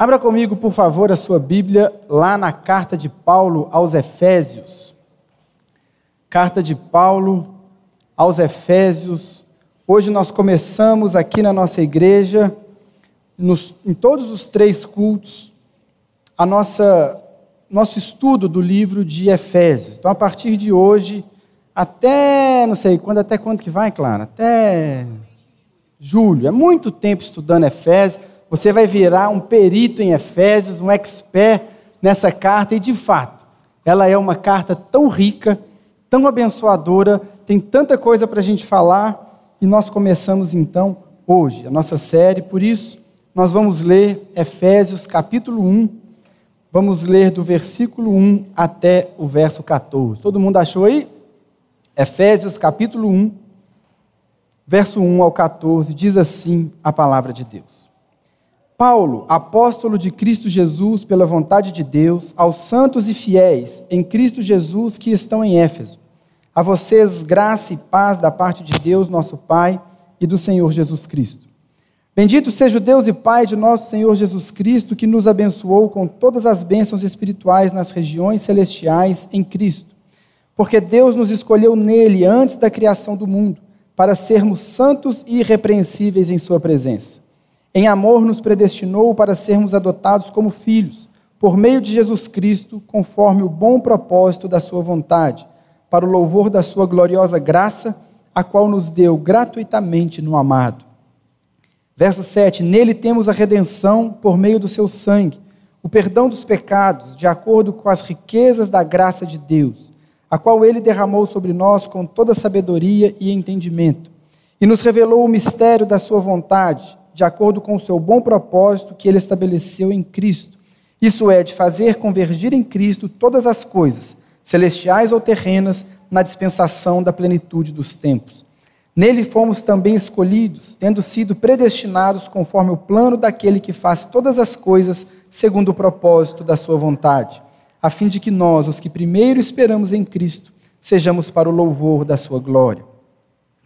Abra comigo, por favor, a sua Bíblia lá na carta de Paulo aos Efésios. Carta de Paulo aos Efésios. Hoje nós começamos aqui na nossa igreja, nos, em todos os três cultos, a nossa nosso estudo do livro de Efésios. Então, a partir de hoje, até, não sei quando, até quando que vai, Clara? Até julho. É muito tempo estudando Efésios. Você vai virar um perito em Efésios, um expert nessa carta, e de fato, ela é uma carta tão rica, tão abençoadora, tem tanta coisa para a gente falar, e nós começamos então hoje a nossa série, por isso nós vamos ler Efésios capítulo 1, vamos ler do versículo 1 até o verso 14. Todo mundo achou aí? Efésios capítulo 1, verso 1 ao 14, diz assim a palavra de Deus. Paulo, apóstolo de Cristo Jesus, pela vontade de Deus, aos santos e fiéis em Cristo Jesus que estão em Éfeso. A vocês graça e paz da parte de Deus, nosso Pai, e do Senhor Jesus Cristo. Bendito seja o Deus e Pai de nosso Senhor Jesus Cristo, que nos abençoou com todas as bênçãos espirituais nas regiões celestiais em Cristo. Porque Deus nos escolheu nele antes da criação do mundo, para sermos santos e irrepreensíveis em Sua presença. Em amor nos predestinou para sermos adotados como filhos, por meio de Jesus Cristo, conforme o bom propósito da Sua vontade, para o louvor da Sua gloriosa graça, a qual nos deu gratuitamente no amado. Verso 7: Nele temos a redenção por meio do Seu sangue, o perdão dos pecados, de acordo com as riquezas da graça de Deus, a qual Ele derramou sobre nós com toda sabedoria e entendimento, e nos revelou o mistério da Sua vontade de acordo com o seu bom propósito que ele estabeleceu em Cristo. Isso é, de fazer convergir em Cristo todas as coisas, celestiais ou terrenas, na dispensação da plenitude dos tempos. Nele fomos também escolhidos, tendo sido predestinados conforme o plano daquele que faz todas as coisas segundo o propósito da sua vontade, a fim de que nós, os que primeiro esperamos em Cristo, sejamos para o louvor da sua glória.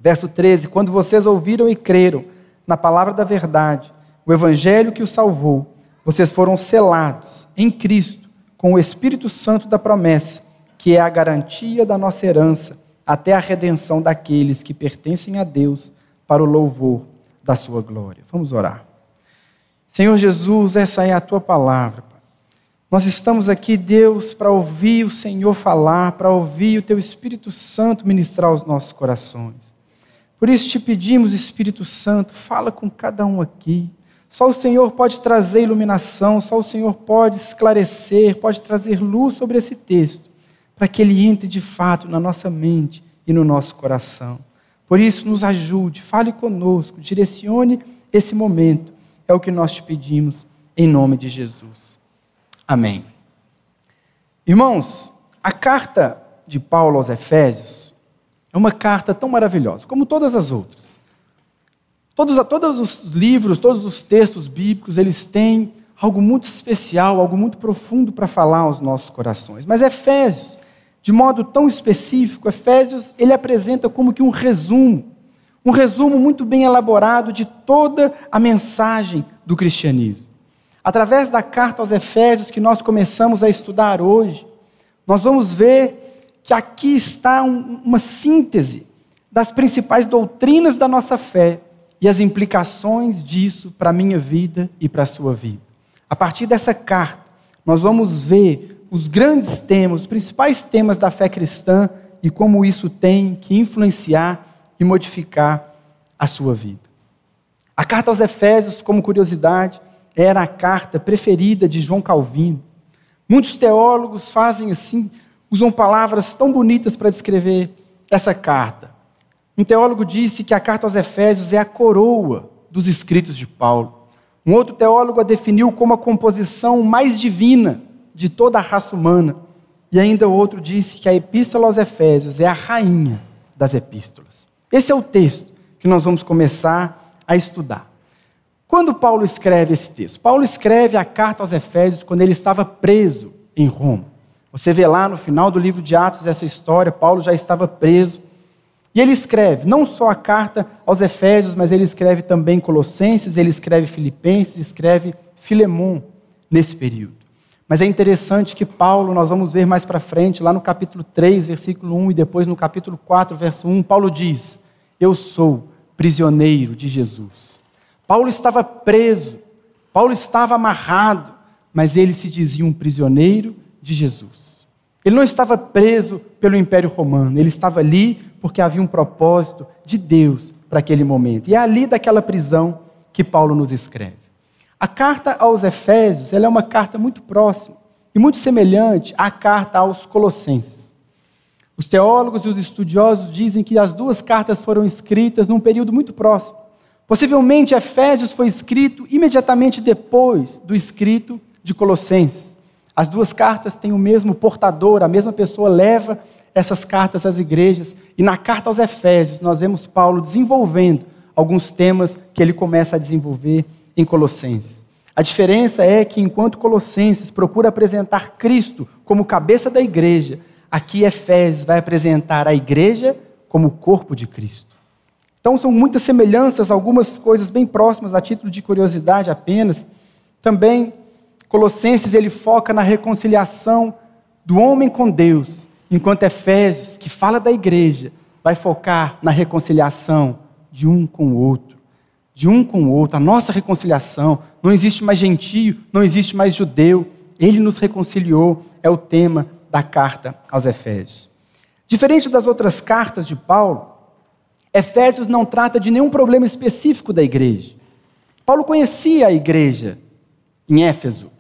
Verso 13: Quando vocês ouviram e creram, na palavra da verdade, o evangelho que o salvou, vocês foram selados em Cristo com o Espírito Santo da promessa, que é a garantia da nossa herança até a redenção daqueles que pertencem a Deus para o louvor da sua glória. Vamos orar. Senhor Jesus, essa é a tua palavra. Nós estamos aqui, Deus, para ouvir o Senhor falar, para ouvir o teu Espírito Santo ministrar aos nossos corações. Por isso te pedimos, Espírito Santo, fala com cada um aqui. Só o Senhor pode trazer iluminação, só o Senhor pode esclarecer, pode trazer luz sobre esse texto, para que ele entre de fato na nossa mente e no nosso coração. Por isso, nos ajude, fale conosco, direcione esse momento. É o que nós te pedimos, em nome de Jesus. Amém. Irmãos, a carta de Paulo aos Efésios é uma carta tão maravilhosa, como todas as outras. Todos, todos os livros, todos os textos bíblicos, eles têm algo muito especial, algo muito profundo para falar aos nossos corações. Mas Efésios, de modo tão específico, Efésios, ele apresenta como que um resumo, um resumo muito bem elaborado de toda a mensagem do cristianismo. Através da carta aos Efésios que nós começamos a estudar hoje, nós vamos ver que aqui está um, uma síntese das principais doutrinas da nossa fé e as implicações disso para a minha vida e para a sua vida. A partir dessa carta, nós vamos ver os grandes temas, os principais temas da fé cristã e como isso tem que influenciar e modificar a sua vida. A carta aos Efésios, como curiosidade, era a carta preferida de João Calvino. Muitos teólogos fazem assim usam palavras tão bonitas para descrever essa carta. Um teólogo disse que a carta aos Efésios é a coroa dos escritos de Paulo. Um outro teólogo a definiu como a composição mais divina de toda a raça humana. E ainda outro disse que a Epístola aos Efésios é a rainha das epístolas. Esse é o texto que nós vamos começar a estudar. Quando Paulo escreve esse texto? Paulo escreve a carta aos Efésios quando ele estava preso em Roma. Você vê lá no final do livro de Atos essa história, Paulo já estava preso. E ele escreve não só a carta aos Efésios, mas ele escreve também Colossenses, ele escreve Filipenses, escreve Filemon. nesse período. Mas é interessante que Paulo, nós vamos ver mais para frente, lá no capítulo 3, versículo 1 e depois no capítulo 4, verso 1, Paulo diz: Eu sou prisioneiro de Jesus. Paulo estava preso, Paulo estava amarrado, mas ele se dizia um prisioneiro de Jesus. Ele não estava preso pelo Império Romano, ele estava ali porque havia um propósito de Deus para aquele momento. E é ali daquela prisão que Paulo nos escreve. A carta aos Efésios é uma carta muito próxima e muito semelhante à carta aos Colossenses. Os teólogos e os estudiosos dizem que as duas cartas foram escritas num período muito próximo. Possivelmente Efésios foi escrito imediatamente depois do escrito de Colossenses. As duas cartas têm o mesmo portador, a mesma pessoa leva essas cartas às igrejas. E na carta aos Efésios, nós vemos Paulo desenvolvendo alguns temas que ele começa a desenvolver em Colossenses. A diferença é que, enquanto Colossenses procura apresentar Cristo como cabeça da igreja, aqui Efésios vai apresentar a igreja como o corpo de Cristo. Então, são muitas semelhanças, algumas coisas bem próximas, a título de curiosidade apenas. Também, Colossenses ele foca na reconciliação do homem com Deus, enquanto Efésios, que fala da igreja, vai focar na reconciliação de um com o outro. De um com o outro, a nossa reconciliação. Não existe mais gentio, não existe mais judeu. Ele nos reconciliou, é o tema da carta aos Efésios. Diferente das outras cartas de Paulo, Efésios não trata de nenhum problema específico da igreja. Paulo conhecia a igreja em Éfeso.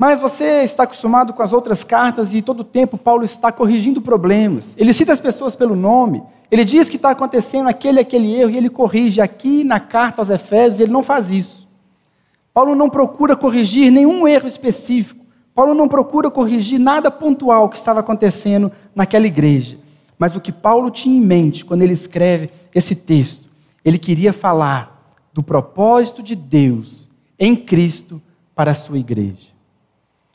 Mas você está acostumado com as outras cartas e todo tempo Paulo está corrigindo problemas. Ele cita as pessoas pelo nome. Ele diz que está acontecendo aquele aquele erro e ele corrige. Aqui na carta aos Efésios ele não faz isso. Paulo não procura corrigir nenhum erro específico. Paulo não procura corrigir nada pontual que estava acontecendo naquela igreja. Mas o que Paulo tinha em mente quando ele escreve esse texto, ele queria falar do propósito de Deus em Cristo para a sua igreja.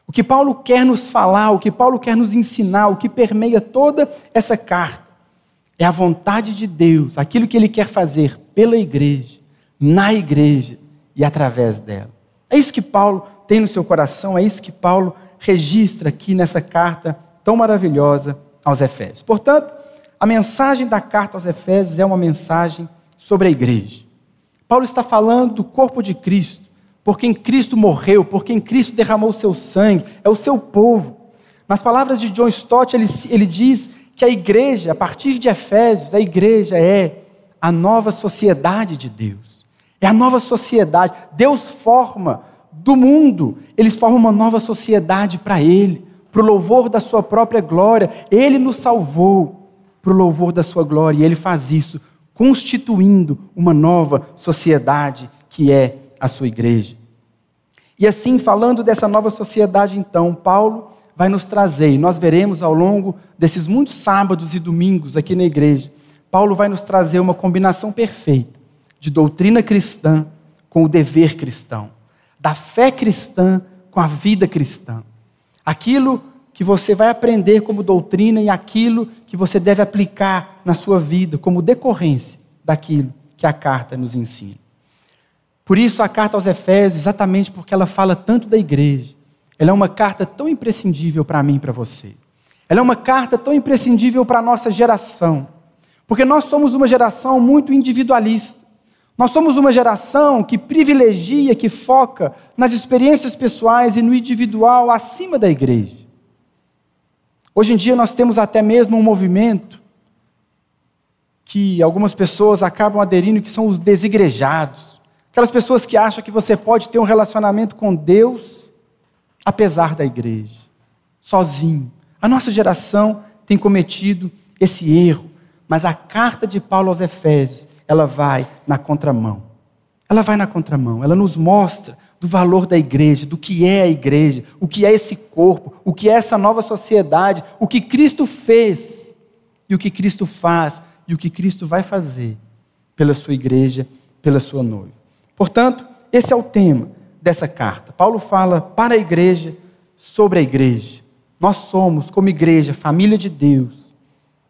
O que Paulo quer nos falar, o que Paulo quer nos ensinar, o que permeia toda essa carta, é a vontade de Deus, aquilo que ele quer fazer pela igreja, na igreja e através dela. É isso que Paulo tem no seu coração, é isso que Paulo registra aqui nessa carta tão maravilhosa aos Efésios. Portanto, a mensagem da carta aos Efésios é uma mensagem sobre a igreja. Paulo está falando do corpo de Cristo por quem Cristo morreu, por quem Cristo derramou o seu sangue, é o seu povo. Nas palavras de John Stott, ele, ele diz que a igreja, a partir de Efésios, a igreja é a nova sociedade de Deus. É a nova sociedade. Deus forma do mundo, eles formam uma nova sociedade para Ele, para o louvor da Sua própria glória. Ele nos salvou para o louvor da Sua glória, e Ele faz isso, constituindo uma nova sociedade que é a sua igreja. E assim, falando dessa nova sociedade, então, Paulo vai nos trazer, e nós veremos ao longo desses muitos sábados e domingos aqui na igreja, Paulo vai nos trazer uma combinação perfeita de doutrina cristã com o dever cristão, da fé cristã com a vida cristã. Aquilo que você vai aprender como doutrina e aquilo que você deve aplicar na sua vida como decorrência daquilo que a carta nos ensina. Por isso, a carta aos Efésios, exatamente porque ela fala tanto da igreja, ela é uma carta tão imprescindível para mim e para você. Ela é uma carta tão imprescindível para a nossa geração. Porque nós somos uma geração muito individualista. Nós somos uma geração que privilegia, que foca nas experiências pessoais e no individual acima da igreja. Hoje em dia nós temos até mesmo um movimento que algumas pessoas acabam aderindo, que são os desigrejados. Aquelas pessoas que acham que você pode ter um relacionamento com Deus apesar da igreja, sozinho. A nossa geração tem cometido esse erro, mas a carta de Paulo aos Efésios, ela vai na contramão. Ela vai na contramão, ela nos mostra do valor da igreja, do que é a igreja, o que é esse corpo, o que é essa nova sociedade, o que Cristo fez e o que Cristo faz e o que Cristo vai fazer pela sua igreja, pela sua noiva. Portanto, esse é o tema dessa carta. Paulo fala para a igreja sobre a igreja. Nós somos, como igreja, família de Deus,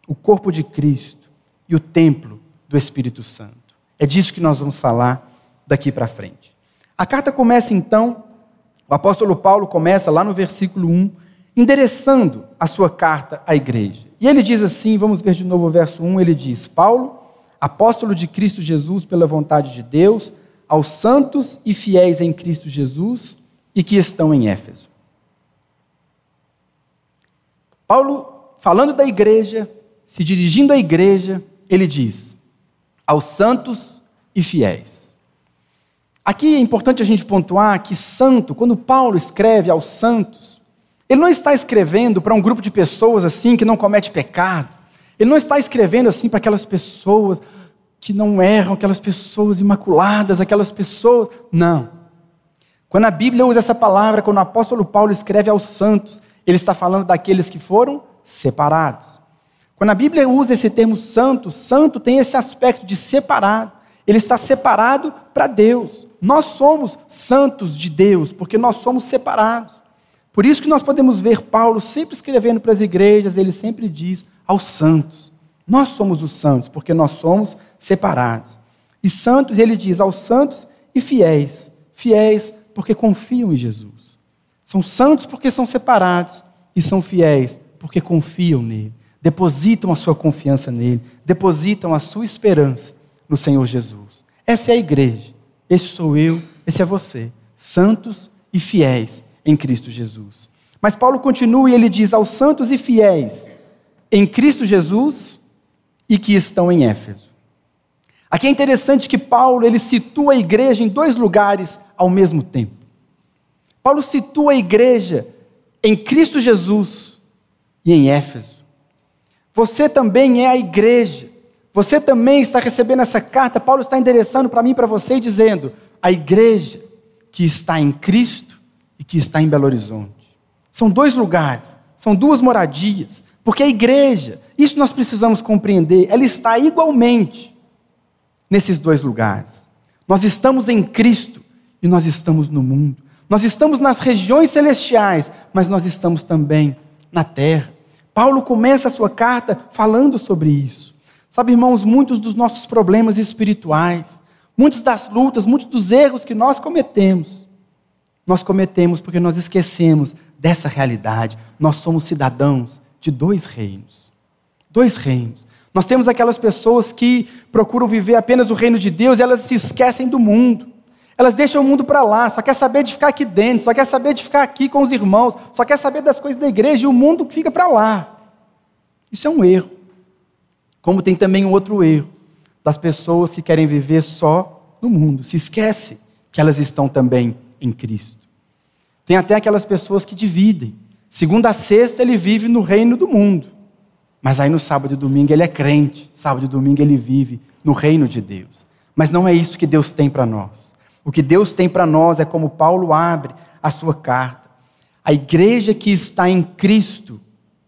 o corpo de Cristo e o templo do Espírito Santo. É disso que nós vamos falar daqui para frente. A carta começa então O apóstolo Paulo começa lá no versículo 1, endereçando a sua carta à igreja. E ele diz assim, vamos ver de novo o verso 1, ele diz: Paulo, apóstolo de Cristo Jesus pela vontade de Deus, aos santos e fiéis em Cristo Jesus e que estão em Éfeso. Paulo, falando da igreja, se dirigindo à igreja, ele diz: aos santos e fiéis. Aqui é importante a gente pontuar que santo, quando Paulo escreve aos santos, ele não está escrevendo para um grupo de pessoas assim que não comete pecado. Ele não está escrevendo assim para aquelas pessoas que não erram, aquelas pessoas imaculadas, aquelas pessoas. Não. Quando a Bíblia usa essa palavra, quando o apóstolo Paulo escreve aos santos, ele está falando daqueles que foram separados. Quando a Bíblia usa esse termo santo, santo tem esse aspecto de separado. Ele está separado para Deus. Nós somos santos de Deus, porque nós somos separados. Por isso que nós podemos ver Paulo sempre escrevendo para as igrejas, ele sempre diz aos santos. Nós somos os santos, porque nós somos separados. E santos, ele diz aos santos e fiéis. Fiéis porque confiam em Jesus. São santos porque são separados. E são fiéis porque confiam nele. Depositam a sua confiança nele. Depositam a sua esperança no Senhor Jesus. Essa é a igreja. Esse sou eu, esse é você, santos e fiéis em Cristo Jesus. Mas Paulo continua e ele diz aos santos e fiéis em Cristo Jesus e que estão em Éfeso. Aqui é interessante que Paulo ele situa a igreja em dois lugares ao mesmo tempo. Paulo situa a igreja em Cristo Jesus e em Éfeso. Você também é a igreja você também está recebendo essa carta, Paulo está endereçando para mim e para você, dizendo: a igreja que está em Cristo e que está em Belo Horizonte. São dois lugares, são duas moradias, porque a igreja, isso nós precisamos compreender, ela está igualmente nesses dois lugares. Nós estamos em Cristo e nós estamos no mundo. Nós estamos nas regiões celestiais, mas nós estamos também na terra. Paulo começa a sua carta falando sobre isso. Sabe, irmãos, muitos dos nossos problemas espirituais, muitas das lutas, muitos dos erros que nós cometemos, nós cometemos porque nós esquecemos dessa realidade. Nós somos cidadãos de dois reinos. Dois reinos. Nós temos aquelas pessoas que procuram viver apenas o reino de Deus e elas se esquecem do mundo. Elas deixam o mundo para lá, só quer saber de ficar aqui dentro, só quer saber de ficar aqui com os irmãos, só quer saber das coisas da igreja e o mundo fica para lá. Isso é um erro. Como tem também um outro erro das pessoas que querem viver só no mundo, se esquece que elas estão também em Cristo. Tem até aquelas pessoas que dividem. Segunda a sexta ele vive no reino do mundo. Mas aí no sábado e domingo ele é crente. Sábado e domingo ele vive no reino de Deus. Mas não é isso que Deus tem para nós. O que Deus tem para nós é como Paulo abre a sua carta. A igreja que está em Cristo,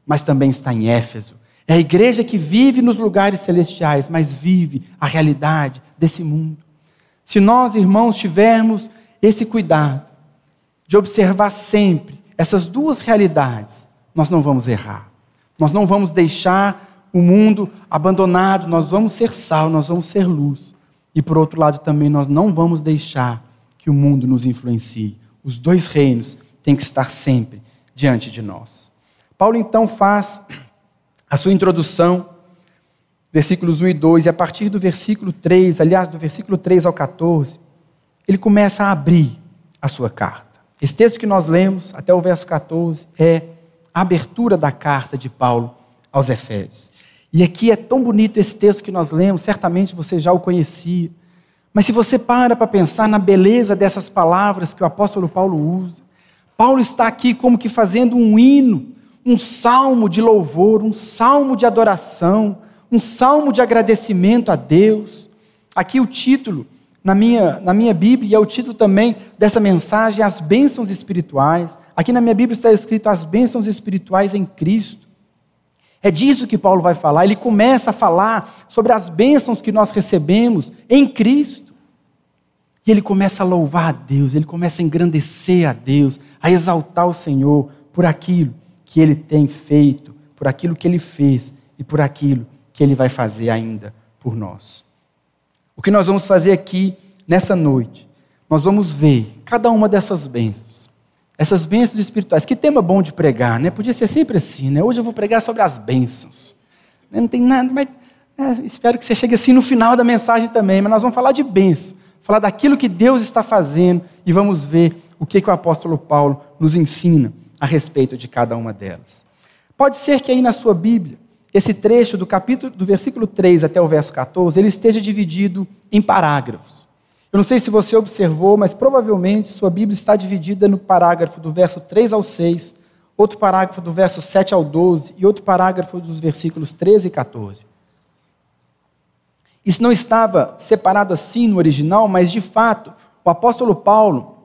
mas também está em Éfeso. É a igreja que vive nos lugares celestiais, mas vive a realidade desse mundo. Se nós, irmãos, tivermos esse cuidado de observar sempre essas duas realidades, nós não vamos errar. Nós não vamos deixar o mundo abandonado, nós vamos ser sal, nós vamos ser luz. E por outro lado também nós não vamos deixar que o mundo nos influencie. Os dois reinos têm que estar sempre diante de nós. Paulo então faz a sua introdução, versículos 1 e 2, e a partir do versículo 3, aliás, do versículo 3 ao 14, ele começa a abrir a sua carta. Esse texto que nós lemos, até o verso 14, é abertura da carta de Paulo aos Efésios. E aqui é tão bonito esse texto que nós lemos, certamente você já o conhecia. Mas se você para para pensar na beleza dessas palavras que o apóstolo Paulo usa, Paulo está aqui como que fazendo um hino um salmo de louvor, um salmo de adoração, um salmo de agradecimento a Deus. Aqui o título, na minha, na minha Bíblia, e é o título também dessa mensagem, As Bênçãos Espirituais. Aqui na minha Bíblia está escrito As Bênçãos Espirituais em Cristo. É disso que Paulo vai falar. Ele começa a falar sobre as bênçãos que nós recebemos em Cristo. E ele começa a louvar a Deus, ele começa a engrandecer a Deus, a exaltar o Senhor por aquilo que ele tem feito, por aquilo que ele fez e por aquilo que ele vai fazer ainda por nós. O que nós vamos fazer aqui nessa noite? Nós vamos ver cada uma dessas bênçãos. Essas bênçãos espirituais. Que tema bom de pregar, né? Podia ser sempre assim, né? Hoje eu vou pregar sobre as bênçãos. Não tem nada, mas é, espero que você chegue assim no final da mensagem também. Mas nós vamos falar de bênção, falar daquilo que Deus está fazendo e vamos ver o que, que o apóstolo Paulo nos ensina a respeito de cada uma delas. Pode ser que aí na sua Bíblia, esse trecho do capítulo do versículo 3 até o verso 14, ele esteja dividido em parágrafos. Eu não sei se você observou, mas provavelmente sua Bíblia está dividida no parágrafo do verso 3 ao 6, outro parágrafo do verso 7 ao 12 e outro parágrafo dos versículos 13 e 14. Isso não estava separado assim no original, mas de fato, o apóstolo Paulo,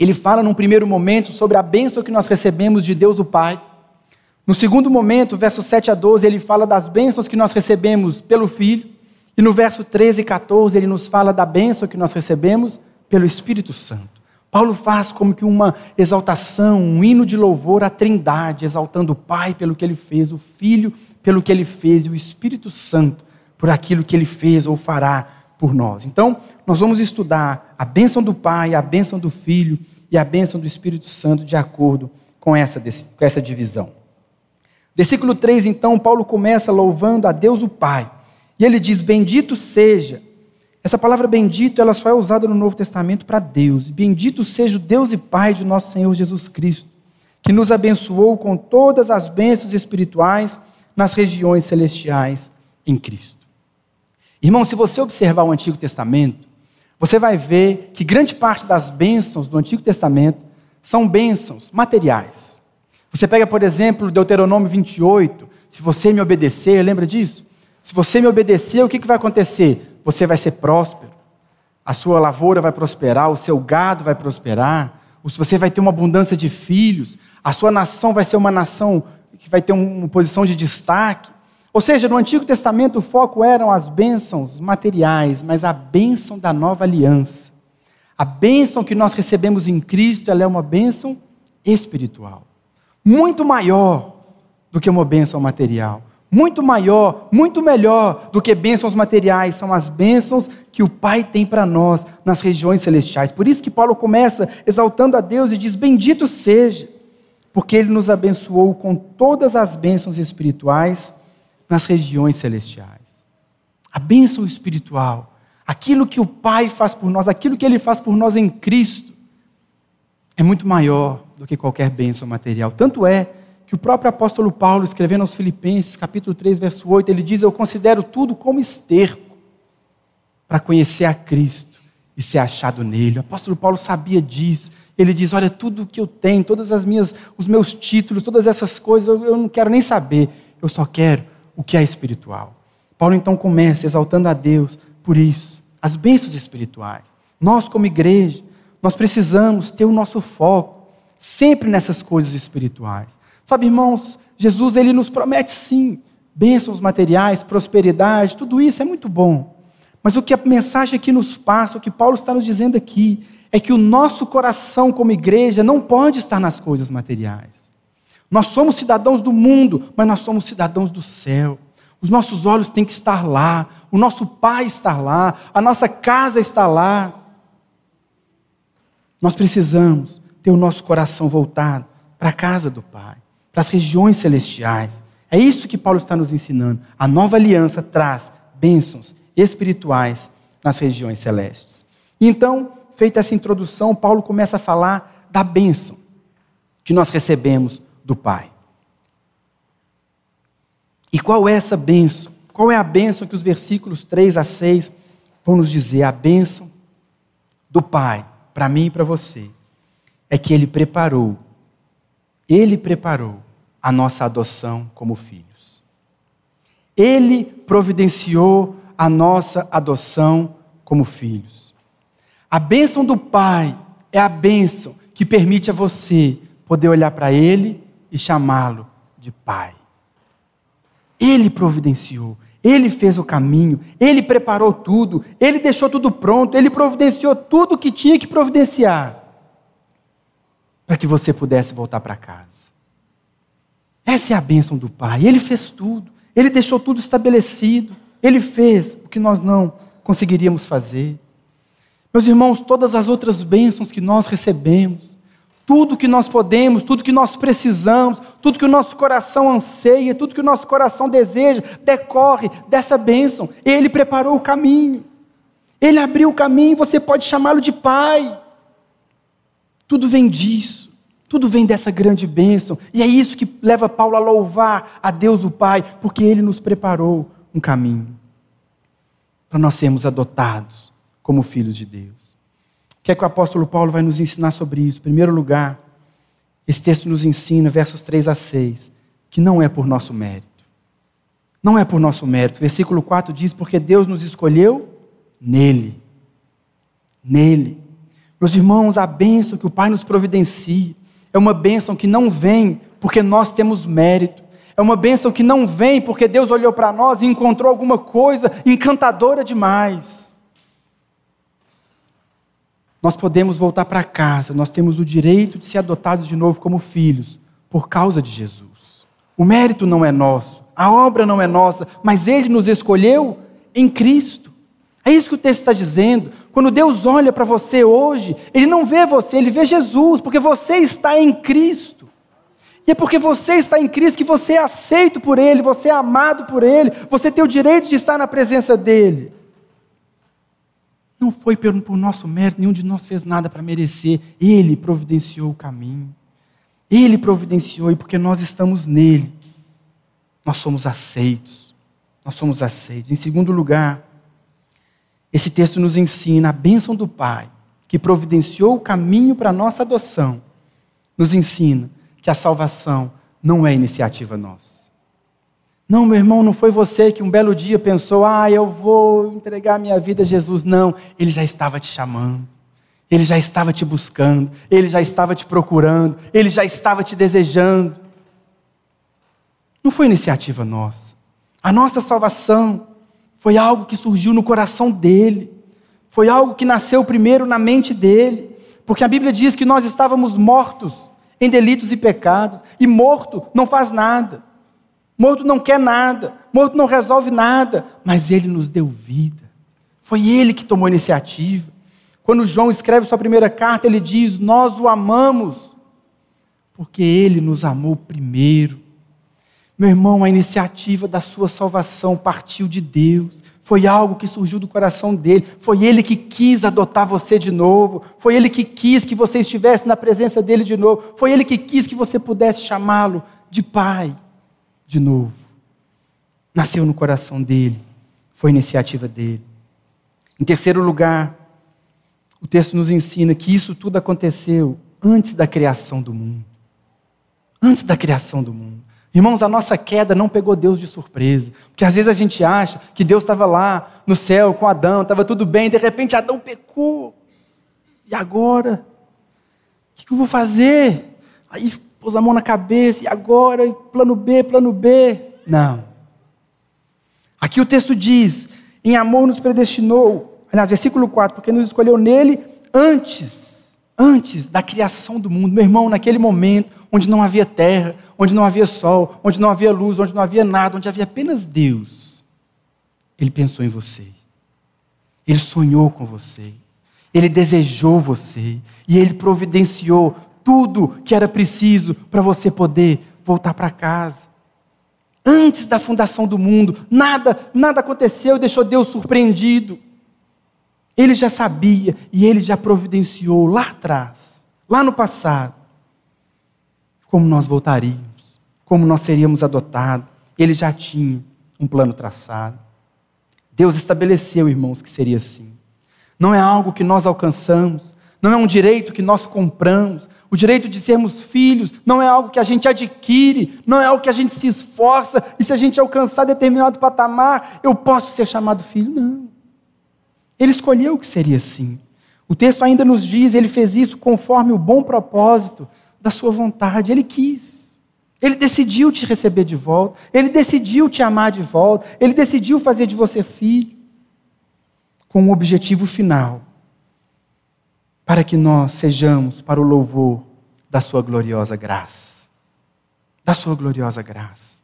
ele fala num primeiro momento sobre a bênção que nós recebemos de Deus o Pai. No segundo momento, versos 7 a 12, ele fala das bênçãos que nós recebemos pelo Filho. E no verso 13 e 14, ele nos fala da bênção que nós recebemos pelo Espírito Santo. Paulo faz como que uma exaltação, um hino de louvor à Trindade, exaltando o Pai pelo que ele fez, o Filho pelo que ele fez e o Espírito Santo por aquilo que ele fez ou fará por nós. Então, nós vamos estudar a bênção do Pai, a bênção do Filho e a bênção do Espírito Santo de acordo com essa, com essa divisão. Versículo 3, então, Paulo começa louvando a Deus o Pai. E ele diz: Bendito seja. Essa palavra bendito, ela só é usada no Novo Testamento para Deus. Bendito seja o Deus e Pai de nosso Senhor Jesus Cristo, que nos abençoou com todas as bênçãos espirituais nas regiões celestiais em Cristo. Irmão, se você observar o Antigo Testamento, você vai ver que grande parte das bênçãos do Antigo Testamento são bênçãos materiais. Você pega, por exemplo, Deuteronômio 28, se você me obedecer, lembra disso? Se você me obedecer, o que, vai acontecer? Você vai ser próspero, a sua lavoura vai prosperar, o seu gado vai prosperar, você vai ter uma abundância de filhos, a sua nação vai ser uma nação que vai ter uma posição de destaque. Ou seja, no Antigo Testamento o foco eram as bênçãos materiais, mas a bênção da nova aliança. A bênção que nós recebemos em Cristo, ela é uma bênção espiritual. Muito maior do que uma bênção material muito maior, muito melhor do que bênçãos materiais, são as bênçãos que o Pai tem para nós nas regiões celestiais. Por isso que Paulo começa exaltando a Deus e diz: Bendito seja, porque Ele nos abençoou com todas as bênçãos espirituais nas regiões celestiais. A bênção espiritual, aquilo que o Pai faz por nós, aquilo que Ele faz por nós em Cristo, é muito maior do que qualquer bênção material. Tanto é que o próprio apóstolo Paulo, escrevendo aos Filipenses, capítulo 3, verso 8, ele diz: Eu considero tudo como esterco para conhecer a Cristo e ser achado nele. O apóstolo Paulo sabia disso. Ele diz: Olha, tudo que eu tenho, todas as minhas, os meus títulos, todas essas coisas, eu, eu não quero nem saber. Eu só quero o que é espiritual. Paulo então começa exaltando a Deus por isso, as bênçãos espirituais. Nós, como igreja, nós precisamos ter o nosso foco sempre nessas coisas espirituais. Sabe, irmãos, Jesus ele nos promete sim bênçãos materiais, prosperidade, tudo isso é muito bom. Mas o que a mensagem aqui nos passa, o que Paulo está nos dizendo aqui, é que o nosso coração como igreja não pode estar nas coisas materiais. Nós somos cidadãos do mundo, mas nós somos cidadãos do céu. Os nossos olhos têm que estar lá, o nosso pai está lá, a nossa casa está lá. Nós precisamos ter o nosso coração voltado para a casa do Pai para as regiões celestiais. É isso que Paulo está nos ensinando. A nova aliança traz bênçãos espirituais nas regiões celestes. Então, feita essa introdução, Paulo começa a falar da bênção que nós recebemos do Pai. E qual é essa bênção? Qual é a bênção que os versículos 3 a 6 vão nos dizer? A bênção do Pai, para mim e para você, é que Ele preparou ele preparou a nossa adoção como filhos. Ele providenciou a nossa adoção como filhos. A bênção do Pai é a bênção que permite a você poder olhar para Ele e chamá-lo de Pai. Ele providenciou, Ele fez o caminho, Ele preparou tudo, Ele deixou tudo pronto, Ele providenciou tudo o que tinha que providenciar para que você pudesse voltar para casa. Essa é a bênção do Pai. Ele fez tudo, ele deixou tudo estabelecido, ele fez o que nós não conseguiríamos fazer. Meus irmãos, todas as outras bênçãos que nós recebemos, Tudo que nós podemos, tudo que nós precisamos, tudo que o nosso coração anseia, tudo que o nosso coração deseja, decorre dessa bênção. Ele preparou o caminho. Ele abriu o caminho, você pode chamá-lo de Pai. Tudo vem disso. Tudo vem dessa grande bênção. E é isso que leva Paulo a louvar a Deus o Pai, porque ele nos preparou um caminho para nós sermos adotados como filhos de Deus. O que é que o apóstolo Paulo vai nos ensinar sobre isso? Em primeiro lugar, esse texto nos ensina, versos 3 a 6, que não é por nosso mérito. Não é por nosso mérito. Versículo 4 diz: Porque Deus nos escolheu nele. Nele. Meus irmãos, a bênção que o Pai nos providencia é uma bênção que não vem porque nós temos mérito. É uma bênção que não vem porque Deus olhou para nós e encontrou alguma coisa encantadora demais. Nós podemos voltar para casa, nós temos o direito de ser adotados de novo como filhos, por causa de Jesus. O mérito não é nosso, a obra não é nossa, mas Ele nos escolheu em Cristo. É isso que o texto está dizendo. Quando Deus olha para você hoje, Ele não vê você, Ele vê Jesus, porque você está em Cristo. E é porque você está em Cristo que você é aceito por Ele, você é amado por Ele, você tem o direito de estar na presença dEle. Não foi por, por nosso mérito, nenhum de nós fez nada para merecer. Ele providenciou o caminho. Ele providenciou, e porque nós estamos nele, nós somos aceitos. Nós somos aceitos. Em segundo lugar, esse texto nos ensina a bênção do Pai, que providenciou o caminho para a nossa adoção, nos ensina que a salvação não é iniciativa nossa. Não, meu irmão, não foi você que um belo dia pensou, ah, eu vou entregar minha vida a Jesus. Não, ele já estava te chamando, ele já estava te buscando, ele já estava te procurando, ele já estava te desejando. Não foi iniciativa nossa. A nossa salvação foi algo que surgiu no coração dele. Foi algo que nasceu primeiro na mente dele. Porque a Bíblia diz que nós estávamos mortos em delitos e pecados. E morto não faz nada. Morto não quer nada. Morto não resolve nada. Mas ele nos deu vida. Foi ele que tomou a iniciativa. Quando João escreve sua primeira carta, ele diz: Nós o amamos, porque ele nos amou primeiro. Meu irmão, a iniciativa da sua salvação partiu de Deus. Foi algo que surgiu do coração dele. Foi ele que quis adotar você de novo. Foi ele que quis que você estivesse na presença dele de novo. Foi ele que quis que você pudesse chamá-lo de pai de novo. Nasceu no coração dele. Foi iniciativa dele. Em terceiro lugar, o texto nos ensina que isso tudo aconteceu antes da criação do mundo. Antes da criação do mundo. Irmãos, a nossa queda não pegou Deus de surpresa. Porque às vezes a gente acha que Deus estava lá no céu com Adão, estava tudo bem, de repente Adão pecou. E agora? O que, eu vou fazer? Aí pôs a mão na cabeça, e agora? Plano B, plano B. Não. Aqui o texto diz: em amor nos predestinou. Aliás, versículo 4, porque nos escolheu nele antes, antes da criação do mundo. Meu irmão, naquele momento, onde não havia terra, onde não havia sol, onde não havia luz, onde não havia nada, onde havia apenas Deus. Ele pensou em você. Ele sonhou com você. Ele desejou você. E ele providenciou tudo que era preciso para você poder voltar para casa. Antes da fundação do mundo, nada, nada aconteceu e deixou Deus surpreendido. Ele já sabia e ele já providenciou lá atrás, lá no passado, como nós voltaríamos, como nós seríamos adotados. Ele já tinha um plano traçado. Deus estabeleceu, irmãos, que seria assim. Não é algo que nós alcançamos, não é um direito que nós compramos. O direito de sermos filhos não é algo que a gente adquire, não é algo que a gente se esforça e se a gente alcançar determinado patamar, eu posso ser chamado filho. Não. Ele escolheu que seria assim. O texto ainda nos diz, ele fez isso conforme o bom propósito da sua vontade. Ele quis. Ele decidiu te receber de volta. Ele decidiu te amar de volta. Ele decidiu fazer de você filho. Com um objetivo final. Para que nós sejamos para o louvor da sua gloriosa graça. Da sua gloriosa graça.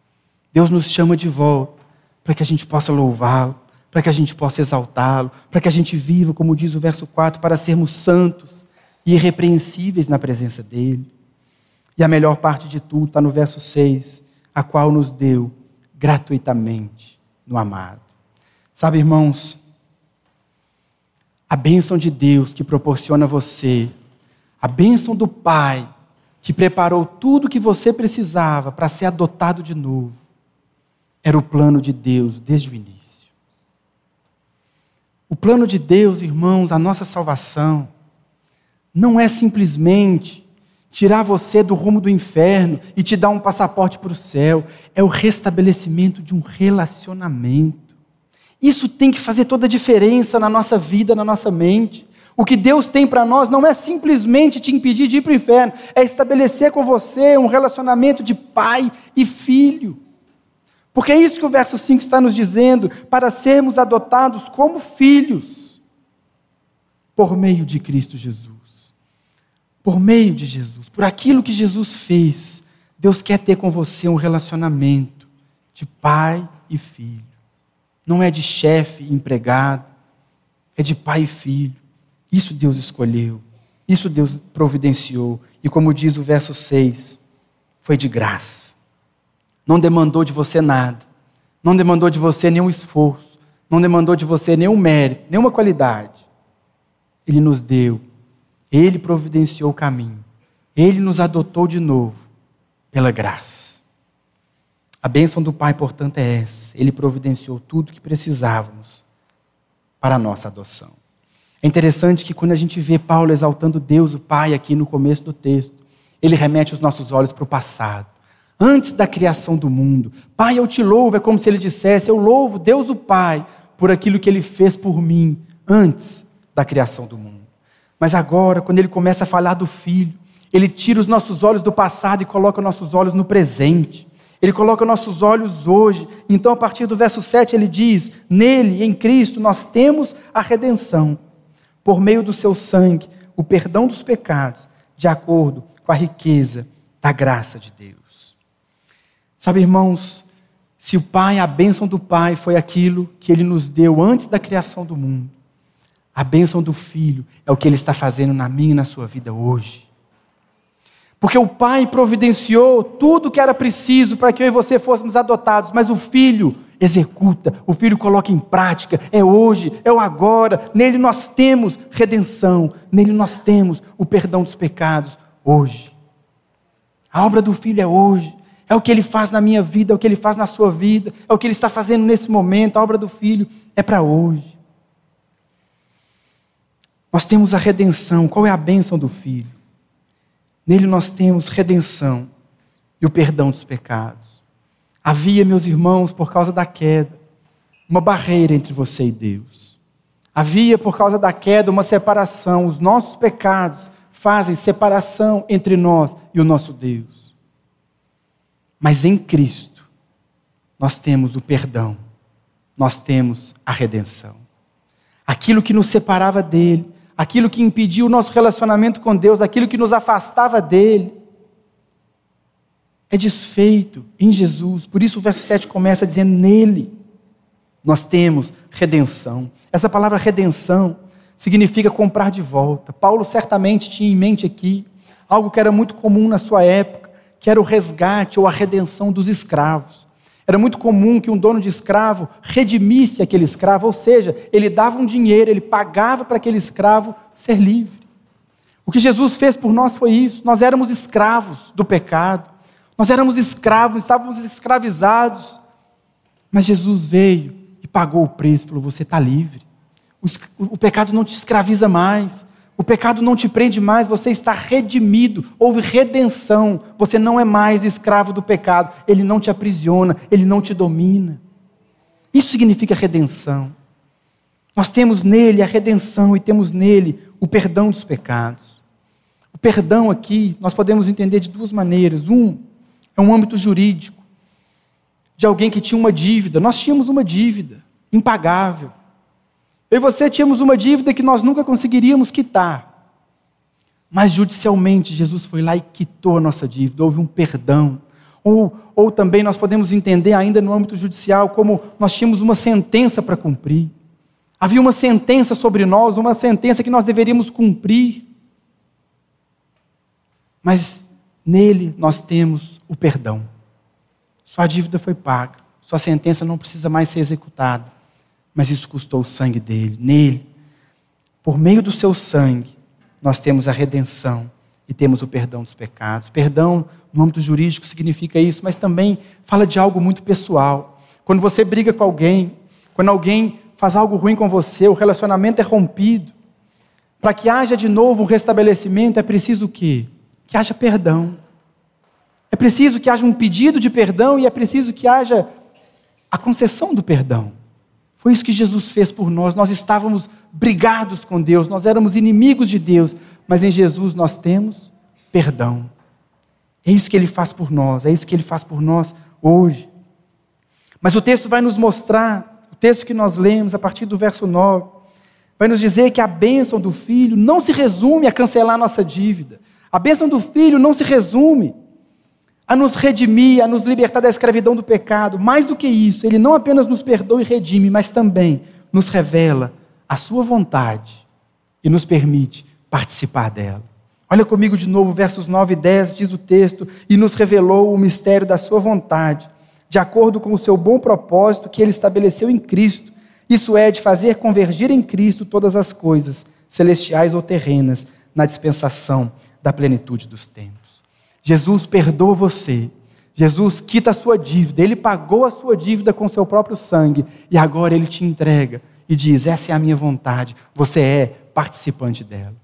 Deus nos chama de volta para que a gente possa louvá-lo, para que a gente possa exaltá-lo, para que a gente viva, como diz o verso 4, para sermos santos e irrepreensíveis na presença dele. E a melhor parte de tudo está no verso 6, a qual nos deu gratuitamente no amado. Sabe, irmãos, a bênção de Deus que proporciona a você, a bênção do Pai que preparou tudo o que você precisava para ser adotado de novo, era o plano de Deus desde o início. O plano de Deus, irmãos, a nossa salvação, não é simplesmente tirar você do rumo do inferno e te dar um passaporte para o céu, é o restabelecimento de um relacionamento. Isso tem que fazer toda a diferença na nossa vida, na nossa mente. O que Deus tem para nós não é simplesmente te impedir de ir para o inferno, é estabelecer com você um relacionamento de pai e filho. Porque é isso que o verso 5 está nos dizendo, para sermos adotados como filhos, por meio de Cristo Jesus. Por meio de Jesus, por aquilo que Jesus fez, Deus quer ter com você um relacionamento de pai e filho. Não é de chefe e empregado, é de pai e filho. Isso Deus escolheu, isso Deus providenciou. E como diz o verso 6, foi de graça não demandou de você nada, não demandou de você nenhum esforço, não demandou de você nenhum mérito, nenhuma qualidade. Ele nos deu, ele providenciou o caminho, ele nos adotou de novo pela graça. A bênção do Pai, portanto, é essa: ele providenciou tudo que precisávamos para a nossa adoção. É interessante que quando a gente vê Paulo exaltando Deus, o Pai, aqui no começo do texto, ele remete os nossos olhos para o passado antes da criação do mundo. Pai, eu te louvo, é como se ele dissesse: Eu louvo Deus o Pai por aquilo que ele fez por mim antes da criação do mundo. Mas agora, quando ele começa a falar do Filho, ele tira os nossos olhos do passado e coloca nossos olhos no presente. Ele coloca nossos olhos hoje. Então, a partir do verso 7, ele diz: Nele, em Cristo, nós temos a redenção, por meio do seu sangue, o perdão dos pecados, de acordo com a riqueza da graça de Deus. Sabe, irmãos, se o Pai, a bênção do Pai foi aquilo que Ele nos deu antes da criação do mundo, a bênção do Filho é o que Ele está fazendo na minha e na sua vida hoje. Porque o Pai providenciou tudo o que era preciso para que eu e você fôssemos adotados, mas o Filho executa, o Filho coloca em prática, é hoje, é o agora, nele nós temos redenção, nele nós temos o perdão dos pecados, hoje. A obra do Filho é hoje. É o que ele faz na minha vida, é o que ele faz na sua vida, é o que ele está fazendo nesse momento. A obra do Filho é para hoje. Nós temos a redenção. Qual é a bênção do Filho? Nele nós temos redenção e o perdão dos pecados. Havia, meus irmãos, por causa da queda, uma barreira entre você e Deus. Havia, por causa da queda, uma separação. Os nossos pecados fazem separação entre nós e o nosso Deus. Mas em Cristo, nós temos o perdão, nós temos a redenção. Aquilo que nos separava dele, aquilo que impedia o nosso relacionamento com Deus, aquilo que nos afastava dele, é desfeito em Jesus. Por isso o verso 7 começa dizendo: Nele nós temos redenção. Essa palavra redenção significa comprar de volta. Paulo certamente tinha em mente aqui algo que era muito comum na sua época que era o resgate ou a redenção dos escravos. Era muito comum que um dono de escravo redimisse aquele escravo, ou seja, ele dava um dinheiro, ele pagava para aquele escravo ser livre. O que Jesus fez por nós foi isso. Nós éramos escravos do pecado, nós éramos escravos, estávamos escravizados. Mas Jesus veio e pagou o preço, falou: Você está livre. O, o pecado não te escraviza mais. O pecado não te prende mais, você está redimido, houve redenção. Você não é mais escravo do pecado, ele não te aprisiona, ele não te domina. Isso significa redenção. Nós temos nele a redenção e temos nele o perdão dos pecados. O perdão aqui nós podemos entender de duas maneiras. Um é um âmbito jurídico, de alguém que tinha uma dívida. Nós tínhamos uma dívida impagável. Eu e você tínhamos uma dívida que nós nunca conseguiríamos quitar. Mas judicialmente, Jesus foi lá e quitou a nossa dívida, houve um perdão. Ou, ou também nós podemos entender, ainda no âmbito judicial, como nós tínhamos uma sentença para cumprir. Havia uma sentença sobre nós, uma sentença que nós deveríamos cumprir. Mas nele nós temos o perdão. Sua dívida foi paga, sua sentença não precisa mais ser executada, mas isso custou o sangue dele. Nele, por meio do seu sangue, nós temos a redenção e temos o perdão dos pecados. Perdão, no âmbito jurídico, significa isso, mas também fala de algo muito pessoal. Quando você briga com alguém, quando alguém faz algo ruim com você, o relacionamento é rompido. Para que haja de novo um restabelecimento, é preciso o quê? Que haja perdão. É preciso que haja um pedido de perdão e é preciso que haja a concessão do perdão. Foi isso que Jesus fez por nós. Nós estávamos brigados com Deus, nós éramos inimigos de Deus, mas em Jesus nós temos perdão. É isso que ele faz por nós, é isso que ele faz por nós hoje. Mas o texto vai nos mostrar, o texto que nós lemos a partir do verso 9, vai nos dizer que a bênção do filho não se resume a cancelar nossa dívida. A bênção do filho não se resume a nos redimir, a nos libertar da escravidão do pecado. Mais do que isso, ele não apenas nos perdoa e redime, mas também nos revela a sua vontade e nos permite participar dela. Olha comigo de novo, versos 9 e 10, diz o texto: E nos revelou o mistério da Sua vontade, de acordo com o seu bom propósito que Ele estabeleceu em Cristo. Isso é, de fazer convergir em Cristo todas as coisas, celestiais ou terrenas, na dispensação da plenitude dos tempos. Jesus perdoa você. Jesus quita a sua dívida, ele pagou a sua dívida com seu próprio sangue e agora ele te entrega e diz: Essa é a minha vontade, você é participante dela.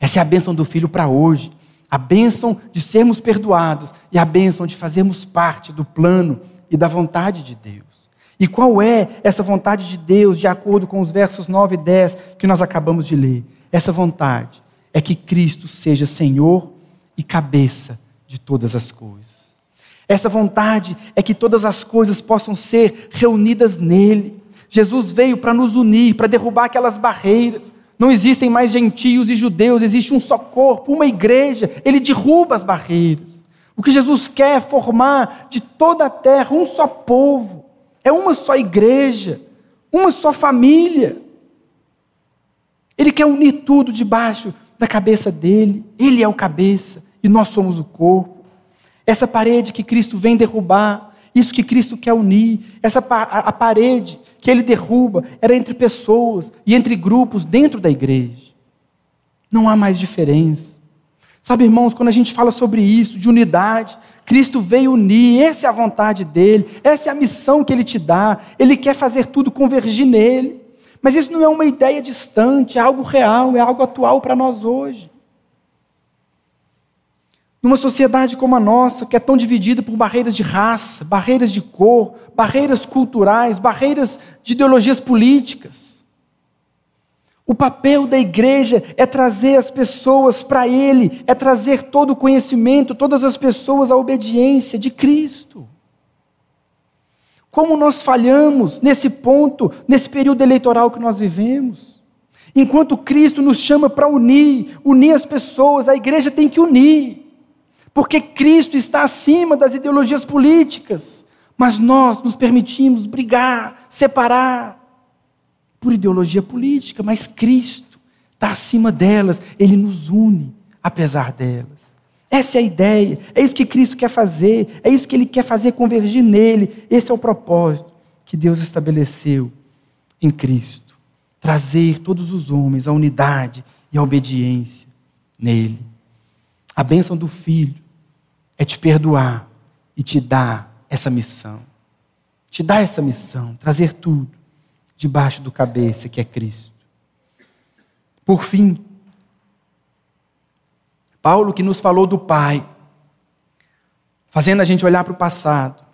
Essa é a bênção do Filho para hoje, a bênção de sermos perdoados e a bênção de fazermos parte do plano e da vontade de Deus. E qual é essa vontade de Deus, de acordo com os versos 9 e 10 que nós acabamos de ler? Essa vontade é que Cristo seja Senhor e cabeça de todas as coisas. Essa vontade é que todas as coisas possam ser reunidas nele. Jesus veio para nos unir, para derrubar aquelas barreiras. Não existem mais gentios e judeus, existe um só corpo, uma igreja. Ele derruba as barreiras. O que Jesus quer é formar de toda a terra um só povo. É uma só igreja, uma só família. Ele quer unir tudo debaixo da cabeça dele. Ele é o cabeça e nós somos o corpo. Essa parede que Cristo vem derrubar, isso que Cristo quer unir, essa a parede que ele derruba era entre pessoas e entre grupos dentro da igreja. Não há mais diferença. Sabe, irmãos, quando a gente fala sobre isso, de unidade, Cristo veio unir, essa é a vontade dele, essa é a missão que ele te dá, ele quer fazer tudo convergir nele. Mas isso não é uma ideia distante, é algo real, é algo atual para nós hoje. Numa sociedade como a nossa, que é tão dividida por barreiras de raça, barreiras de cor, barreiras culturais, barreiras de ideologias políticas. O papel da igreja é trazer as pessoas para Ele, é trazer todo o conhecimento, todas as pessoas à obediência de Cristo. Como nós falhamos nesse ponto, nesse período eleitoral que nós vivemos? Enquanto Cristo nos chama para unir, unir as pessoas, a igreja tem que unir. Porque Cristo está acima das ideologias políticas. Mas nós nos permitimos brigar, separar por ideologia política, mas Cristo está acima delas, Ele nos une apesar delas. Essa é a ideia, é isso que Cristo quer fazer, é isso que Ele quer fazer convergir nele. Esse é o propósito que Deus estabeleceu em Cristo trazer todos os homens à unidade e à obediência nele. A bênção do Filho é te perdoar e te dar essa missão. Te dar essa missão, trazer tudo debaixo do cabeça que é Cristo. Por fim, Paulo que nos falou do Pai, fazendo a gente olhar para o passado.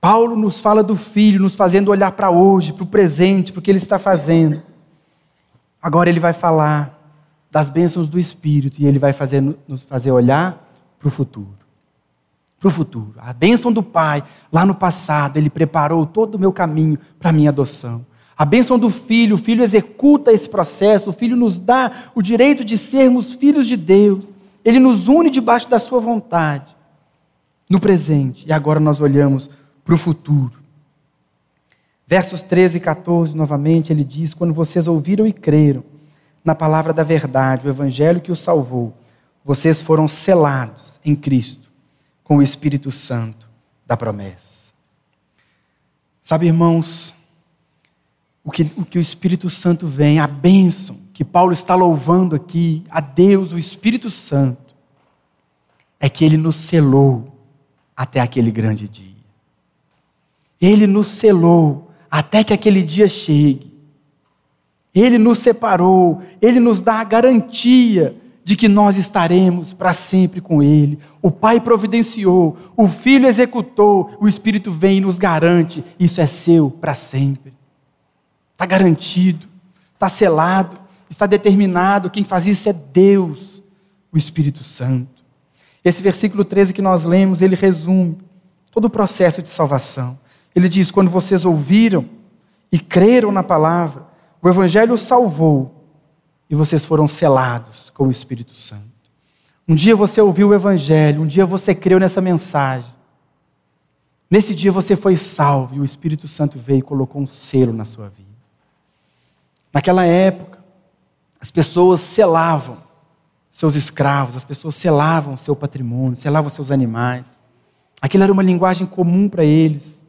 Paulo nos fala do Filho, nos fazendo olhar para hoje, para o presente, para o que Ele está fazendo. Agora Ele vai falar das bênçãos do Espírito e Ele vai fazer, nos fazer olhar para o futuro. Para o futuro. A bênção do Pai, lá no passado, Ele preparou todo o meu caminho para a minha adoção. A bênção do Filho, o Filho executa esse processo, o Filho nos dá o direito de sermos filhos de Deus. Ele nos une debaixo da sua vontade, no presente, e agora nós olhamos para o futuro. Versos 13 e 14, novamente, ele diz: Quando vocês ouviram e creram na palavra da verdade, o evangelho que os salvou, vocês foram selados em Cristo com o Espírito Santo da promessa. Sabe, irmãos, o que, o que o Espírito Santo vem, a bênção que Paulo está louvando aqui, a Deus, o Espírito Santo, é que ele nos selou até aquele grande dia. Ele nos selou até que aquele dia chegue. Ele nos separou, ele nos dá a garantia de que nós estaremos para sempre com Ele. O Pai providenciou, o Filho executou, o Espírito vem e nos garante: isso é seu para sempre. Está garantido, está selado, está determinado. Quem faz isso é Deus, o Espírito Santo. Esse versículo 13 que nós lemos, ele resume todo o processo de salvação. Ele diz: quando vocês ouviram e creram na palavra, o Evangelho salvou e vocês foram selados com o Espírito Santo. Um dia você ouviu o Evangelho, um dia você creu nessa mensagem. Nesse dia você foi salvo e o Espírito Santo veio e colocou um selo na sua vida. Naquela época, as pessoas selavam seus escravos, as pessoas selavam seu patrimônio, selavam seus animais. Aquilo era uma linguagem comum para eles.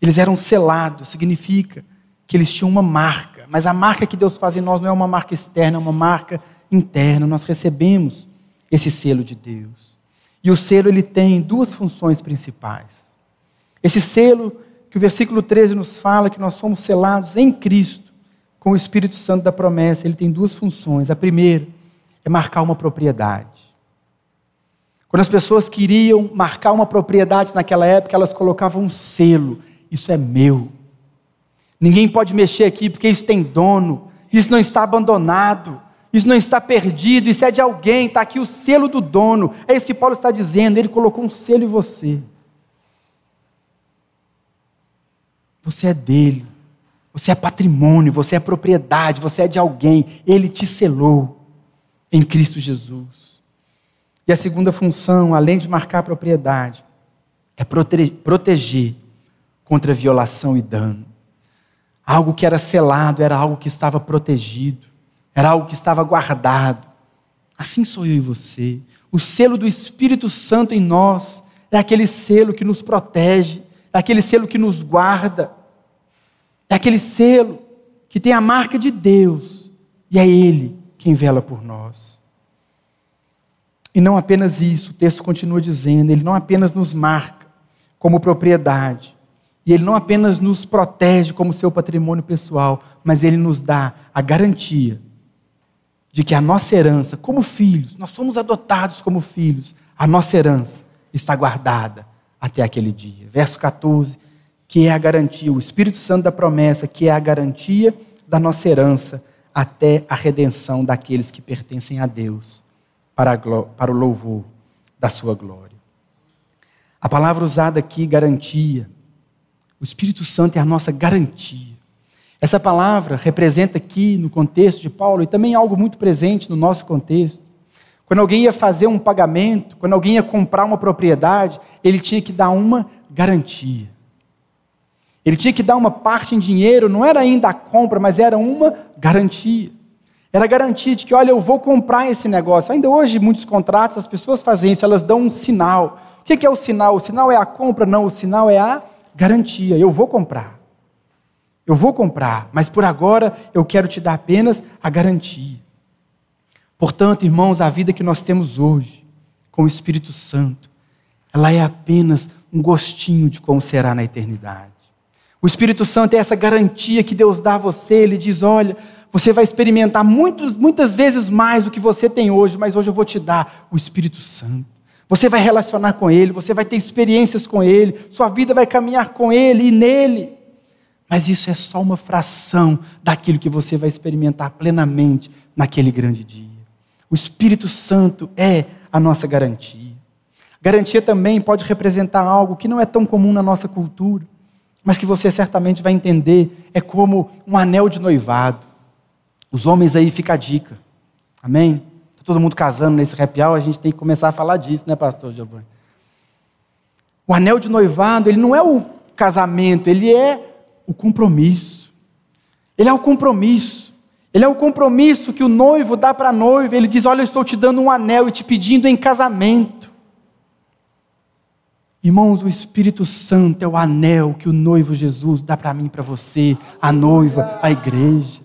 Eles eram selados, significa que eles tinham uma marca, mas a marca que Deus faz em nós não é uma marca externa, é uma marca interna. Nós recebemos esse selo de Deus. E o selo ele tem duas funções principais. Esse selo que o versículo 13 nos fala que nós somos selados em Cristo com o Espírito Santo da promessa, ele tem duas funções. A primeira é marcar uma propriedade. Quando as pessoas queriam marcar uma propriedade naquela época, elas colocavam um selo: isso é meu. Ninguém pode mexer aqui porque isso tem dono, isso não está abandonado, isso não está perdido, isso é de alguém, está aqui o selo do dono. É isso que Paulo está dizendo, ele colocou um selo em você. Você é dele, você é patrimônio, você é propriedade, você é de alguém, ele te selou em Cristo Jesus. E a segunda função, além de marcar propriedade, é proteger contra violação e dano. Algo que era selado, era algo que estava protegido, era algo que estava guardado. Assim sou eu e você. O selo do Espírito Santo em nós é aquele selo que nos protege, é aquele selo que nos guarda, é aquele selo que tem a marca de Deus e é Ele quem vela por nós. E não apenas isso, o texto continua dizendo, Ele não apenas nos marca como propriedade, e Ele não apenas nos protege como seu patrimônio pessoal, mas Ele nos dá a garantia de que a nossa herança, como filhos, nós somos adotados como filhos, a nossa herança está guardada até aquele dia. Verso 14, que é a garantia, o Espírito Santo da promessa, que é a garantia da nossa herança até a redenção daqueles que pertencem a Deus, para, para o louvor da sua glória. A palavra usada aqui, garantia, o Espírito Santo é a nossa garantia. Essa palavra representa aqui, no contexto de Paulo, e também algo muito presente no nosso contexto. Quando alguém ia fazer um pagamento, quando alguém ia comprar uma propriedade, ele tinha que dar uma garantia. Ele tinha que dar uma parte em dinheiro, não era ainda a compra, mas era uma garantia. Era garantia de que, olha, eu vou comprar esse negócio. Ainda hoje, muitos contratos, as pessoas fazem isso, elas dão um sinal. O que é o sinal? O sinal é a compra? Não, o sinal é a garantia, eu vou comprar. Eu vou comprar, mas por agora eu quero te dar apenas a garantia. Portanto, irmãos, a vida que nós temos hoje, com o Espírito Santo, ela é apenas um gostinho de como será na eternidade. O Espírito Santo é essa garantia que Deus dá a você, ele diz: olha, você vai experimentar muitos, muitas vezes mais do que você tem hoje, mas hoje eu vou te dar o Espírito Santo. Você vai relacionar com Ele, você vai ter experiências com Ele, sua vida vai caminhar com Ele e nele. Mas isso é só uma fração daquilo que você vai experimentar plenamente naquele grande dia. O Espírito Santo é a nossa garantia. Garantia também pode representar algo que não é tão comum na nossa cultura, mas que você certamente vai entender. É como um anel de noivado. Os homens aí fica a dica. Amém? todo mundo casando nesse hour, a gente tem que começar a falar disso, né, pastor Giovanni? O anel de noivado, ele não é o casamento, ele é o compromisso. Ele é o compromisso. Ele é um compromisso que o noivo dá para a noiva. Ele diz: Olha, eu estou te dando um anel e te pedindo em casamento. Irmãos, o Espírito Santo é o anel que o noivo Jesus dá para mim, para você, a noiva, a igreja.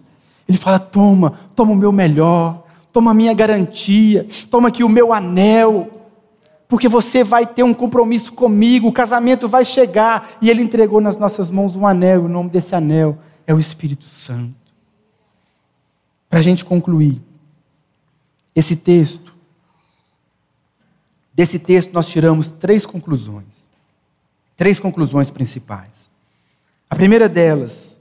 Ele fala: Toma, toma o meu melhor, toma a minha garantia, toma aqui o meu anel, porque você vai ter um compromisso comigo, o casamento vai chegar. E Ele entregou nas nossas mãos um anel, o nome desse anel é o Espírito Santo. Para a gente concluir, esse texto, desse texto nós tiramos três conclusões. Três conclusões principais. A primeira delas,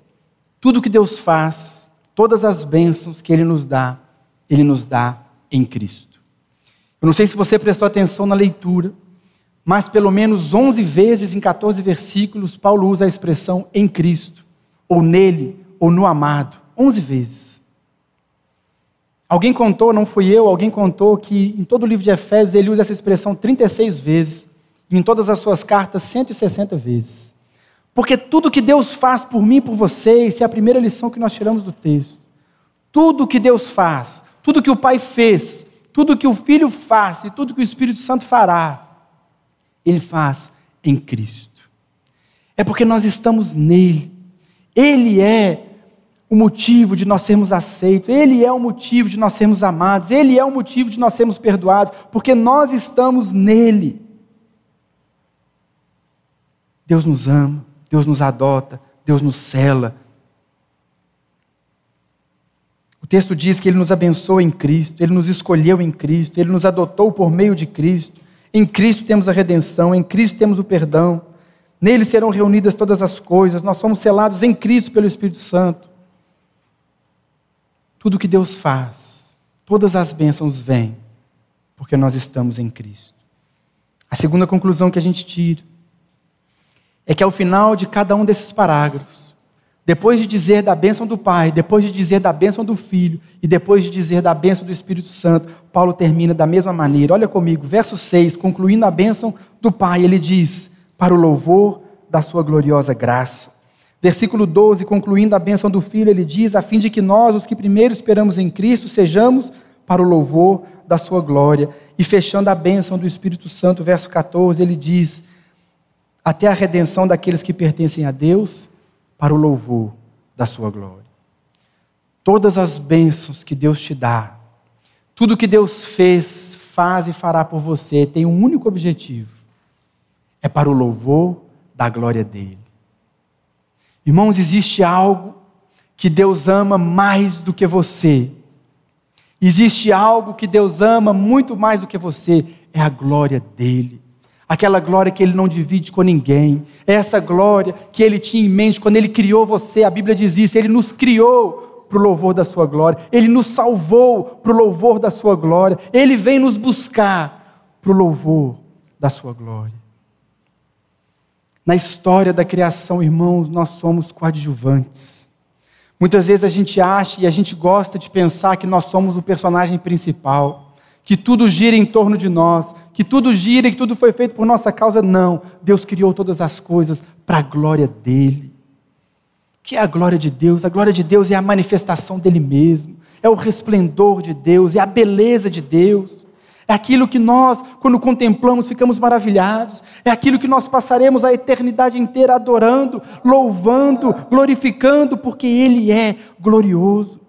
tudo que Deus faz, todas as bênçãos que Ele nos dá, Ele nos dá em Cristo. Eu não sei se você prestou atenção na leitura, mas pelo menos 11 vezes em 14 versículos, Paulo usa a expressão em Cristo, ou nele, ou no amado. 11 vezes. Alguém contou, não fui eu, alguém contou que em todo o livro de Efésios ele usa essa expressão 36 vezes, e em todas as suas cartas 160 vezes. Porque tudo que Deus faz por mim e por você, essa é a primeira lição que nós tiramos do texto. Tudo que Deus faz, tudo que o Pai fez, tudo que o Filho faz e tudo que o Espírito Santo fará, Ele faz em Cristo. É porque nós estamos nele. Ele é o motivo de nós sermos aceitos, Ele é o motivo de nós sermos amados, Ele é o motivo de nós sermos perdoados, porque nós estamos nele. Deus nos ama, Deus nos adota, Deus nos cela. O texto diz que Ele nos abençoa em Cristo, Ele nos escolheu em Cristo, Ele nos adotou por meio de Cristo. Em Cristo temos a redenção, em Cristo temos o perdão. Nele serão reunidas todas as coisas, nós somos selados em Cristo pelo Espírito Santo. Tudo que Deus faz, todas as bênçãos vêm, porque nós estamos em Cristo. A segunda conclusão que a gente tira é que ao final de cada um desses parágrafos, depois de dizer da bênção do Pai, depois de dizer da bênção do Filho e depois de dizer da bênção do Espírito Santo, Paulo termina da mesma maneira. Olha comigo, verso 6, concluindo a bênção do Pai, ele diz: Para o louvor da Sua gloriosa graça Versículo 12, concluindo a bênção do Filho, ele diz: a fim de que nós, os que primeiro esperamos em Cristo, sejamos para o louvor da Sua glória. E fechando a bênção do Espírito Santo, verso 14, ele diz: até a redenção daqueles que pertencem a Deus, para o louvor da Sua glória. Todas as bênçãos que Deus te dá, tudo que Deus fez, faz e fará por você, tem um único objetivo: é para o louvor da glória dele. Irmãos, existe algo que Deus ama mais do que você. Existe algo que Deus ama muito mais do que você, é a glória dele. Aquela glória que ele não divide com ninguém. É essa glória que ele tinha em mente quando ele criou você. A Bíblia diz isso, ele nos criou para o louvor da sua glória. Ele nos salvou para o louvor da sua glória. Ele vem nos buscar para o louvor da sua glória. Na história da criação, irmãos, nós somos coadjuvantes. Muitas vezes a gente acha e a gente gosta de pensar que nós somos o personagem principal, que tudo gira em torno de nós, que tudo gira e que tudo foi feito por nossa causa. Não, Deus criou todas as coisas para a glória dele. O que é a glória de Deus? A glória de Deus é a manifestação dele mesmo, é o resplendor de Deus, é a beleza de Deus. É aquilo que nós, quando contemplamos, ficamos maravilhados. É aquilo que nós passaremos a eternidade inteira adorando, louvando, glorificando, porque Ele é glorioso.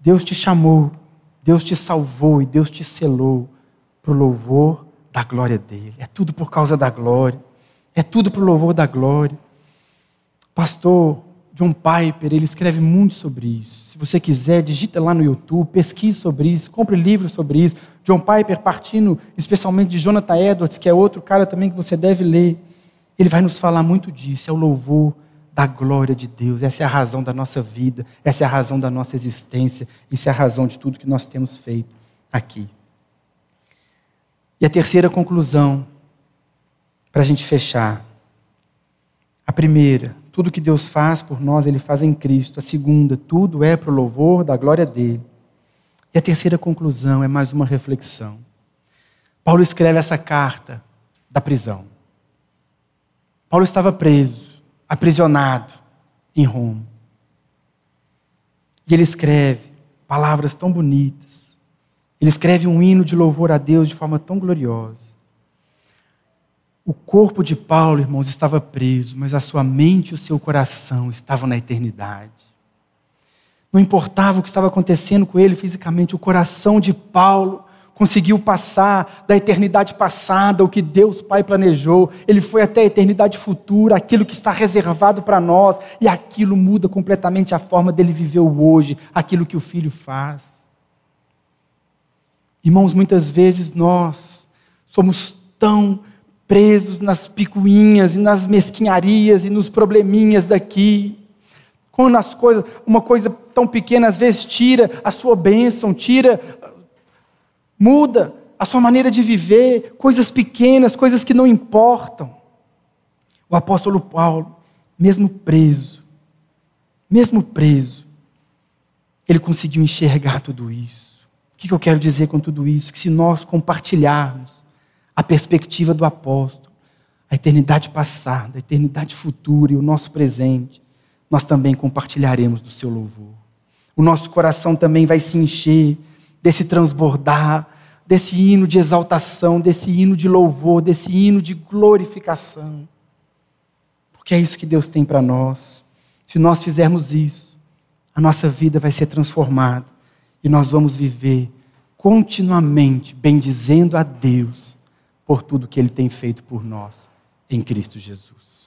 Deus te chamou, Deus te salvou e Deus te selou para o louvor da glória dele. É tudo por causa da glória. É tudo para o louvor da glória. Pastor, John Piper, ele escreve muito sobre isso. Se você quiser, digita lá no YouTube, pesquise sobre isso, compre livros sobre isso. John Piper, partindo especialmente de Jonathan Edwards, que é outro cara também que você deve ler, ele vai nos falar muito disso. É o louvor da glória de Deus. Essa é a razão da nossa vida, essa é a razão da nossa existência, isso é a razão de tudo que nós temos feito aqui. E a terceira conclusão, para a gente fechar. A primeira, tudo que Deus faz por nós, Ele faz em Cristo. A segunda, tudo é para o louvor da glória dele. E a terceira conclusão é mais uma reflexão. Paulo escreve essa carta da prisão. Paulo estava preso, aprisionado em Roma. E ele escreve palavras tão bonitas. Ele escreve um hino de louvor a Deus de forma tão gloriosa. O corpo de Paulo, irmãos, estava preso, mas a sua mente e o seu coração estavam na eternidade. Não importava o que estava acontecendo com ele fisicamente, o coração de Paulo conseguiu passar da eternidade passada, o que Deus Pai planejou, ele foi até a eternidade futura, aquilo que está reservado para nós, e aquilo muda completamente a forma dele viver o hoje, aquilo que o filho faz. Irmãos, muitas vezes nós somos tão presos nas picuinhas e nas mesquinharias e nos probleminhas daqui. Quando as coisas, uma coisa tão pequena às vezes tira a sua bênção, tira muda a sua maneira de viver, coisas pequenas, coisas que não importam. O apóstolo Paulo, mesmo preso, mesmo preso, ele conseguiu enxergar tudo isso. O que eu quero dizer com tudo isso? Que se nós compartilharmos a perspectiva do apóstolo, a eternidade passada, a eternidade futura e o nosso presente, nós também compartilharemos do seu louvor. O nosso coração também vai se encher desse transbordar, desse hino de exaltação, desse hino de louvor, desse hino de glorificação. Porque é isso que Deus tem para nós. Se nós fizermos isso, a nossa vida vai ser transformada e nós vamos viver continuamente bendizendo a Deus por tudo que Ele tem feito por nós em Cristo Jesus.